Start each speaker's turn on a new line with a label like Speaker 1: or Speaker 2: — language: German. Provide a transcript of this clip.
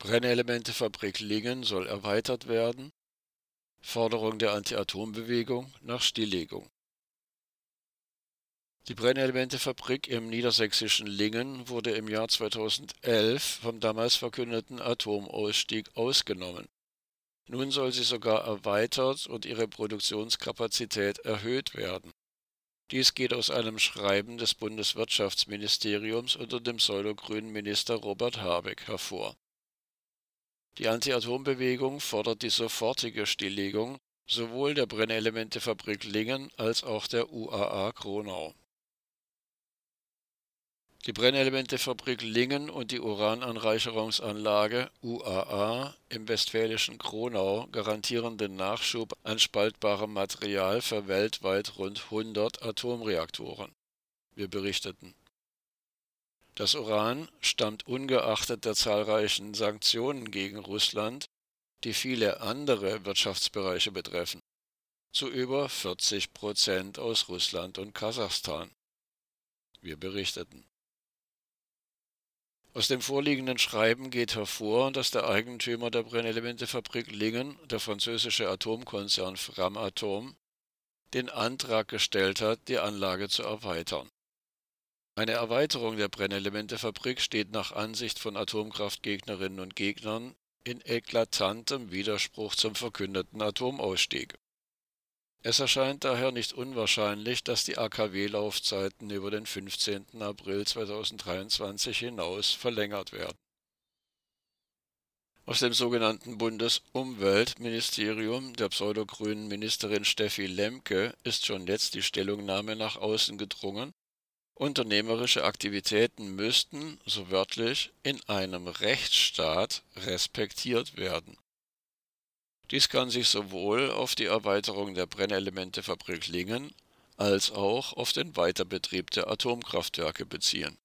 Speaker 1: Brennelementefabrik Lingen soll erweitert werden. Forderung der Anti-Atom-Bewegung nach Stilllegung. Die Brennelementefabrik im niedersächsischen Lingen wurde im Jahr 2011 vom damals verkündeten Atomausstieg ausgenommen. Nun soll sie sogar erweitert und ihre Produktionskapazität erhöht werden. Dies geht aus einem Schreiben des Bundeswirtschaftsministeriums unter dem pseudogrünen Minister Robert Habeck hervor. Die Anti-Atom-Bewegung fordert die sofortige Stilllegung sowohl der Brennelementefabrik Lingen als auch der UAA Kronau. Die Brennelementefabrik Lingen und die Urananreicherungsanlage UAA im westfälischen Kronau garantieren den Nachschub an spaltbarem Material für weltweit rund 100 Atomreaktoren. Wir berichteten. Das Uran stammt ungeachtet der zahlreichen Sanktionen gegen Russland, die viele andere Wirtschaftsbereiche betreffen, zu über 40 Prozent aus Russland und Kasachstan. Wir berichteten. Aus dem vorliegenden Schreiben geht hervor, dass der Eigentümer der Brennelementefabrik Lingen, der französische Atomkonzern Framatome, den Antrag gestellt hat, die Anlage zu erweitern. Eine Erweiterung der Brennelementefabrik steht nach Ansicht von Atomkraftgegnerinnen und Gegnern in eklatantem Widerspruch zum verkündeten Atomausstieg. Es erscheint daher nicht unwahrscheinlich, dass die AKW-Laufzeiten über den 15. April 2023 hinaus verlängert werden. Aus dem sogenannten Bundesumweltministerium der pseudogrünen Ministerin Steffi Lemke ist schon jetzt die Stellungnahme nach außen gedrungen, unternehmerische Aktivitäten müssten, so wörtlich, in einem Rechtsstaat respektiert werden. Dies kann sich sowohl auf die Erweiterung der Brennelementefabrik Lingen als auch auf den Weiterbetrieb der Atomkraftwerke beziehen